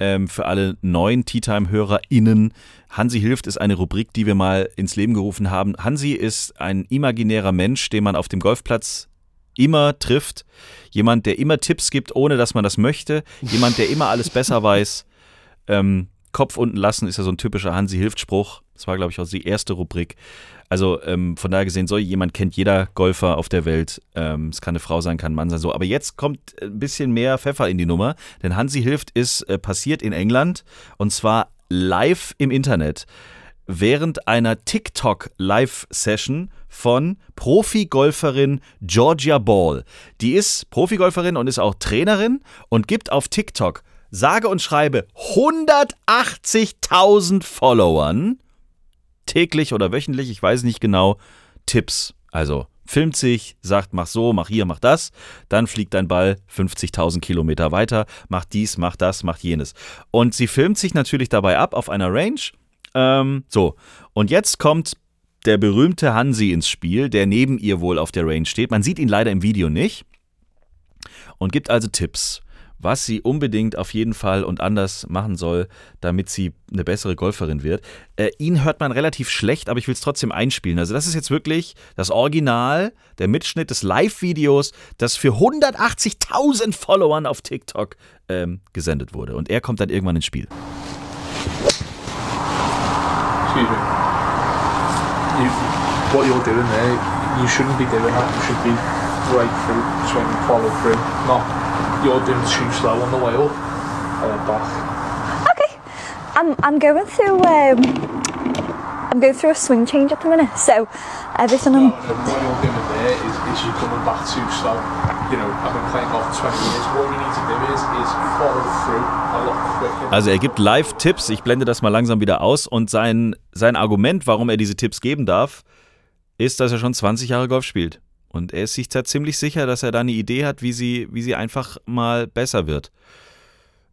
Ähm, für alle neuen Tea Time-HörerInnen. Hansi Hilft ist eine Rubrik, die wir mal ins Leben gerufen haben. Hansi ist ein imaginärer Mensch, den man auf dem Golfplatz immer trifft. Jemand, der immer Tipps gibt, ohne dass man das möchte. Jemand, der immer alles besser weiß. Ähm, Kopf unten lassen ist ja so ein typischer Hansi-Hilft-Spruch. Das war, glaube ich, auch die erste Rubrik. Also ähm, von daher gesehen, so jemand kennt jeder Golfer auf der Welt. Ähm, es kann eine Frau sein, kann ein Mann sein. So, aber jetzt kommt ein bisschen mehr Pfeffer in die Nummer, denn Hansi Hilft ist äh, passiert in England und zwar live im Internet während einer TikTok-Live-Session von Profi-Golferin Georgia Ball. Die ist Profi-Golferin und ist auch Trainerin und gibt auf TikTok sage und schreibe 180.000 Followern täglich oder wöchentlich, ich weiß nicht genau, Tipps. Also filmt sich, sagt, mach so, mach hier, mach das, dann fliegt dein Ball 50.000 Kilometer weiter, macht dies, macht das, macht jenes. Und sie filmt sich natürlich dabei ab auf einer Range. Ähm, so, und jetzt kommt der berühmte Hansi ins Spiel, der neben ihr wohl auf der Range steht. Man sieht ihn leider im Video nicht. Und gibt also Tipps, was sie unbedingt auf jeden Fall und anders machen soll, damit sie eine bessere Golferin wird. Äh, ihn hört man relativ schlecht, aber ich will es trotzdem einspielen. Also das ist jetzt wirklich das Original, der Mitschnitt des Live-Videos, das für 180.000 Followern auf TikTok ähm, gesendet wurde. Und er kommt dann irgendwann ins Spiel. Excuse me. You, what you're doing there, you shouldn't be doing that. You should be right through, swing, follow through. Not you're doing too slow on the way up and then back. Okay. I'm I'm going through um I'm going through a swing change at the minute, so everything I'm No, no, what you're doing there is, is you're coming back too slow. You know, I've been playing golf for 20 years. What you need to do is is follow through a lot quicker. Also er gibt Live-Tipps, ich blende das mal langsam wieder aus und sein, sein Argument, warum er diese Tipps geben darf, ist, dass er schon 20 Jahre Golf spielt. Und er ist sich da ziemlich sicher, dass er da eine Idee hat, wie sie, wie sie einfach mal besser wird.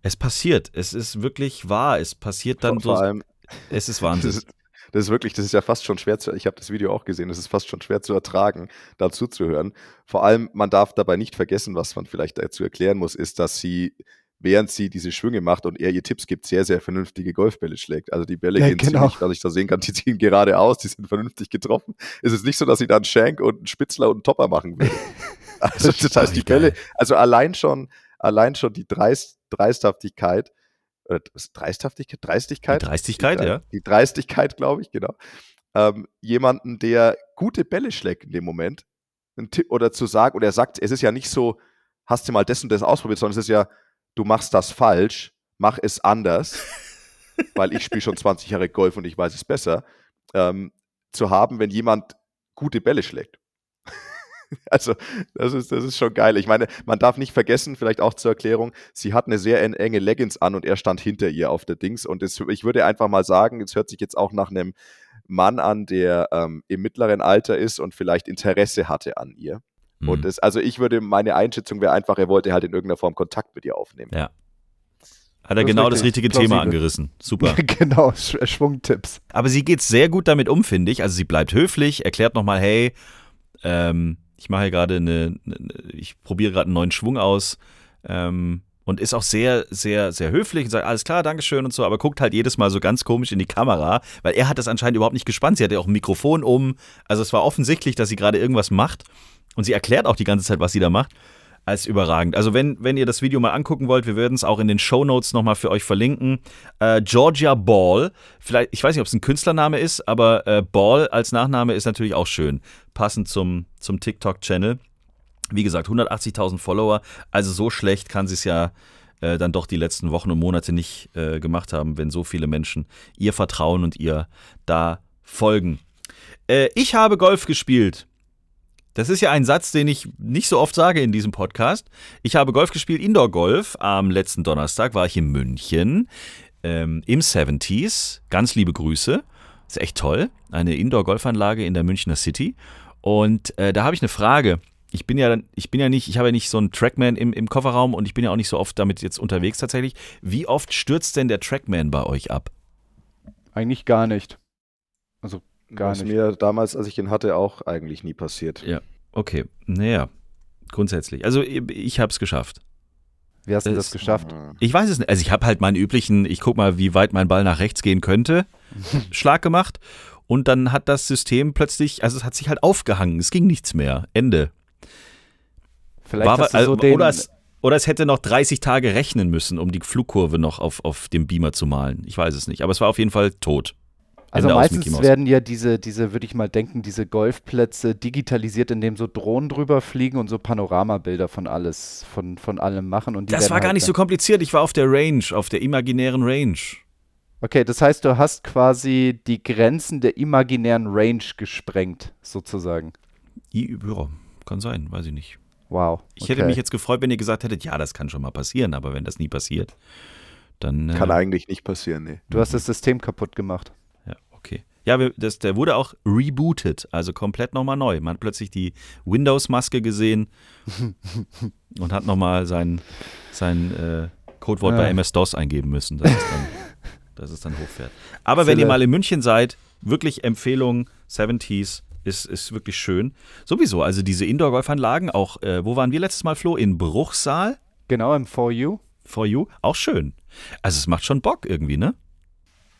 Es passiert, es ist wirklich wahr, es passiert dann so. Es ist Wahnsinn. das ist wirklich, das ist ja fast schon schwer zu, ich habe das Video auch gesehen, das ist fast schon schwer zu ertragen, dazu zu hören. Vor allem, man darf dabei nicht vergessen, was man vielleicht dazu erklären muss, ist, dass sie, während sie diese Schwünge macht und er ihr Tipps gibt, sehr, sehr vernünftige Golfbälle schlägt. Also die Bälle Ja, gehen genau. ziemlich, was ich da sehen kann, die ziehen geradeaus, die sind vernünftig getroffen. Es ist nicht so, dass sie da einen Shank und einen Spitzler und einen Topper machen würde. Also das heißt, die geil. Bälle, also allein schon, allein schon die Dreist, Dreisthaftigkeit, oder Dreisthaftigkeit, Dreistigkeit? Die Dreistigkeit, die, ja. Die Dreistigkeit, glaube ich, genau. Ähm, jemanden, der gute Bälle schlägt in dem Moment, einen Tipp oder zu sagen, und er sagt, es ist ja nicht so, hast du mal das und das ausprobiert, sondern es ist ja, du machst das falsch, mach es anders, weil ich spiele schon 20 Jahre Golf und ich weiß es besser, ähm, zu haben, wenn jemand gute Bälle schlägt. Also, das ist, das ist schon geil. Ich meine, man darf nicht vergessen, vielleicht auch zur Erklärung, sie hat eine sehr en- enge Leggings an und er stand hinter ihr auf der Dings. Und es, ich würde einfach mal sagen, es hört sich jetzt auch nach einem Mann an, der ähm, im mittleren Alter ist und vielleicht Interesse hatte an ihr. Hm. Und das, also ich würde, meine Einschätzung wäre einfach, er wollte halt in irgendeiner Form Kontakt mit ihr aufnehmen. Ja. Hat er Das genau das richtig richtige Thema plausibel. angerissen. Super. genau, Sch Schwungtipps. Aber sie geht sehr gut damit um, finde ich. Also sie bleibt höflich, erklärt nochmal, hey, ähm, ich mache gerade eine, eine, ich probiere gerade einen neuen Schwung aus ähm, und ist auch sehr, sehr, sehr höflich und sagt, alles klar, Dankeschön und so, aber guckt halt jedes Mal so ganz komisch in die Kamera, weil er hat das anscheinend überhaupt nicht gespannt. Sie hatte auch ein Mikrofon um. Also es war offensichtlich, dass sie gerade irgendwas macht und sie erklärt auch die ganze Zeit, was sie da macht. Als überragend. Also wenn, wenn ihr das Video mal angucken wollt, wir werden es auch in den Show Notes nochmal für euch verlinken. Äh, Georgia Ball, vielleicht, ich weiß nicht, ob es ein Künstlername ist, aber äh, Ball als Nachname ist natürlich auch schön, passend zum, zum TikTok-Channel. Wie gesagt, 180.000 Follower, also so schlecht kann sie es ja äh, dann doch die letzten Wochen und Monate nicht äh, gemacht haben, wenn so viele Menschen ihr vertrauen und ihr da folgen. Äh, ich habe Golf gespielt. Das ist ja ein Satz, den ich nicht so oft sage in diesem Podcast. Ich habe Golf gespielt, Indoor-Golf. Am letzten Donnerstag war ich in München ähm, im 70s. Ganz liebe Grüße. ist echt toll. Eine Indoor-Golfanlage in der Münchner City. Und äh, da habe ich eine Frage. Ich bin ja, ich bin ja nicht, ich habe ja nicht so einen Trackman im, im Kofferraum und ich bin ja auch nicht so oft damit jetzt unterwegs tatsächlich. Wie oft stürzt denn der Trackman bei euch ab? Eigentlich gar nicht. Also gar Was nicht. mir damals, als ich ihn hatte, auch eigentlich nie passiert. Ja, okay. Naja, grundsätzlich. Also ich habe es geschafft. Wie hast du das Es- geschafft? Ich weiß es nicht. Also ich habe halt meinen üblichen, ich guck mal, wie weit mein Ball nach rechts gehen könnte, Schlag gemacht. Und dann hat das System plötzlich, also es hat sich halt aufgehangen. Es ging nichts mehr. Ende. Vielleicht War, hast du also, so den, oder, es, oder es hätte noch 30 Tage rechnen müssen, um die Flugkurve noch auf, auf dem Beamer zu malen. Ich weiß es nicht. Aber es war auf jeden Fall tot. Also Ende aus meistens werden ja diese, diese, würde ich mal denken, diese Golfplätze digitalisiert, indem so Drohnen drüber fliegen und so Panoramabilder von alles, von, von allem machen. Und die Das war gar halt nicht so kompliziert. Ich war auf der Range, auf der imaginären Range. Okay, das heißt, du hast quasi die Grenzen der imaginären Range gesprengt, sozusagen. I- Ja, kann sein, weiß ich nicht. Wow. Ich hätte mich jetzt gefreut, wenn ihr gesagt hättet, ja, das kann schon mal passieren, aber wenn das nie passiert, dann. Äh, Kann eigentlich nicht passieren, nee. Du hast das System kaputt gemacht. Ja, wir- das, der wurde auch rebootet, also komplett nochmal neu. Man hat plötzlich die Windows-Maske gesehen und hat nochmal sein, sein äh, Codewort bei Ja. MS-DOS eingeben müssen, dass es dann, dass es dann hochfährt. Aber wenn ihr Zille. mal in München seid, wirklich Empfehlung, 70s ist, ist wirklich schön. Sowieso, also diese Indoor-Golfanlagen, auch, äh, wo waren wir letztes Mal, Flo? In Bruchsal? Genau, im For You. For You? Auch schön. Also es macht schon Bock irgendwie, ne?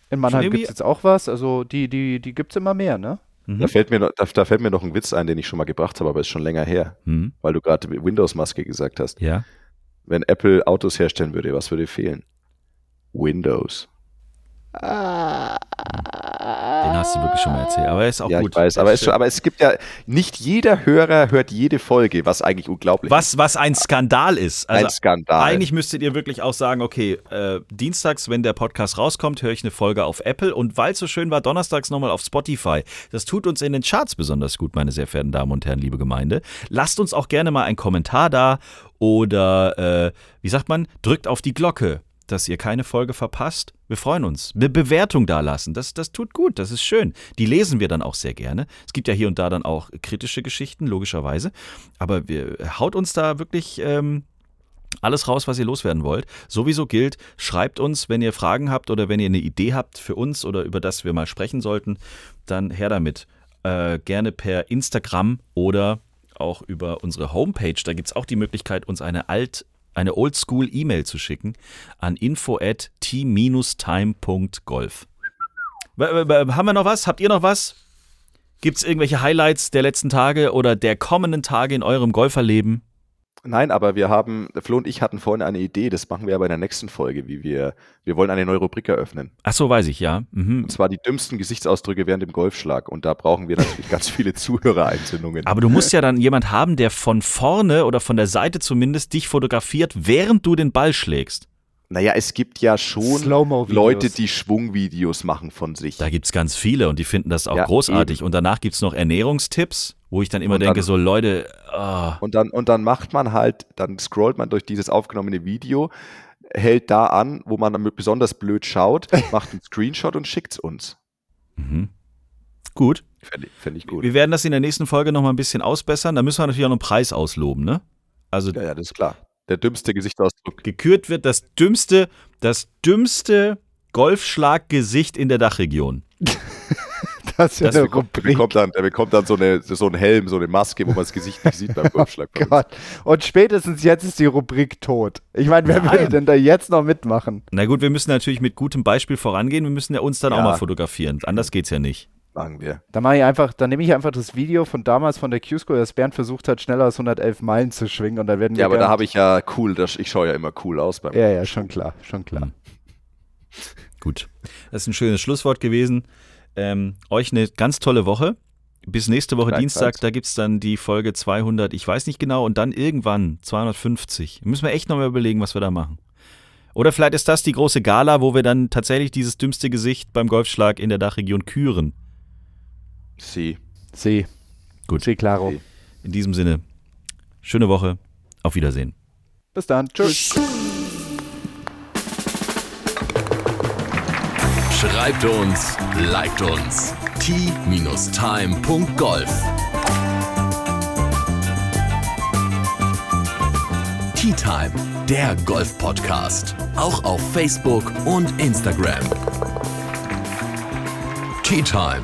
In Mannheim gibt es jetzt auch was, also die, die, die gibt es immer mehr, ne? Mhm. Da, fällt mir noch, da, da fällt mir noch ein Witz ein, den ich schon mal gebracht habe, aber ist schon länger her, Hm. weil du gerade Windows-Maske gesagt hast. Ja. Wenn Apple Autos herstellen würde, was würde fehlen? Windows. Den hast du wirklich schon mal erzählt. Aber er ist auch ja, gut. ich weiß, aber es, aber es gibt ja, nicht jeder Hörer hört jede Folge, was eigentlich unglaublich ist. Was, was ein Skandal ist. Also Ein Skandal. Eigentlich müsstet ihr wirklich auch sagen, okay, äh, dienstags, wenn der Podcast rauskommt, höre ich eine Folge auf Apple und weil es so schön war, donnerstags nochmal auf Spotify. Das tut uns in den Charts besonders gut, meine sehr verehrten Damen und Herren, liebe Gemeinde. Lasst uns auch gerne mal einen Kommentar da oder, äh, wie sagt man, drückt auf die Glocke, dass ihr keine Folge verpasst. Wir freuen uns. Eine Bewertung da lassen, das, das tut gut, das ist schön. Die lesen wir dann auch sehr gerne. Es gibt ja hier und da dann auch kritische Geschichten, logischerweise. Aber wir, haut uns da wirklich ähm, alles raus, was ihr loswerden wollt. Sowieso gilt, schreibt uns, wenn ihr Fragen habt oder wenn ihr eine Idee habt für uns oder über das wir mal sprechen sollten, dann her damit. Äh, gerne per Instagram oder auch über unsere Homepage. Da gibt es auch die Möglichkeit, uns eine alt eine Oldschool-E-Mail zu schicken an info at t-time.golf. Haben wir noch was? Habt ihr noch was? Gibt es irgendwelche Highlights der letzten Tage oder der kommenden Tage in eurem Golferleben? Nein, aber wir haben, Flo und ich hatten vorhin eine Idee, das machen wir aber in der nächsten Folge, wie wir, wir wollen eine neue Rubrik eröffnen. Ach so, weiß ich, ja. Mhm. Und zwar die dümmsten Gesichtsausdrücke während dem Golfschlag. Und da brauchen wir natürlich ganz viele Zuhörereinsendungen. Aber du musst ja dann jemand haben, der von vorne oder von der Seite zumindest dich fotografiert, während du den Ball schlägst. Naja, es gibt ja schon. Leute, die Schwungvideos machen von sich. Da gibt es ganz viele und die finden das auch Ja, großartig. Und danach gibt es noch Ernährungstipps, wo ich dann immer Und denke, dann- so Leute, ah, Und dann, und dann macht man halt, dann scrollt man durch dieses aufgenommene Video, hält da an, wo man damit besonders blöd schaut, macht einen Screenshot und schickt es uns. mhm. gut. Fände ich, gut. Wir werden das in der nächsten Folge noch mal ein bisschen ausbessern. Da müssen wir natürlich auch noch einen Preis ausloben, ne? Also Ja, ja, das ist klar. Der dümmste Gesichtsausdruck. gekürt wird das dümmste, das dümmste Golfschlaggesicht in der Dachregion. Das ist ja Das eine bekommt, der Rubrik. bekommt dann, der bekommt dann so, eine, so einen Helm, so eine Maske, wo man das Gesicht nicht sieht beim Golfschlag. bei uns. Gott. Und spätestens jetzt ist die Rubrik tot. Ich meine, wer Nein. würde denn da jetzt noch mitmachen? Na gut, wir müssen natürlich mit gutem Beispiel vorangehen. Wir müssen ja uns dann auch Ja. mal fotografieren. Anders geht's ja nicht. Sagen wir. Da mache ich einfach, dann nehme ich einfach das Video von damals von der Q-School, dass Bernd versucht hat, schneller als 111 Meilen zu schwingen und dann werden wir Ja, aber da habe ich ja cool, das, ich schaue ja immer cool aus beim. Ja, ja, schon klar, schon klar. Mhm. Gut. Das ist ein schönes Schlusswort gewesen. Ähm, euch eine ganz tolle Woche. Bis nächste Woche. Dienstag, da gibt es dann die Folge 200, ich weiß nicht genau, und dann irgendwann 250. Müssen wir echt nochmal überlegen, was wir da machen. Oder vielleicht ist das die große Gala, wo wir dann tatsächlich dieses dümmste Gesicht beim Golfschlag in der Dachregion küren. Sie. Sie. Gut. Sie, claro. Sie. In diesem Sinne, schöne Woche. Auf Wiedersehen. Bis dann. Tschüss. Schreibt uns, liked uns. t-time.golf Tea Time, der Golf-Podcast. Auch auf Facebook und Instagram. Tea Time.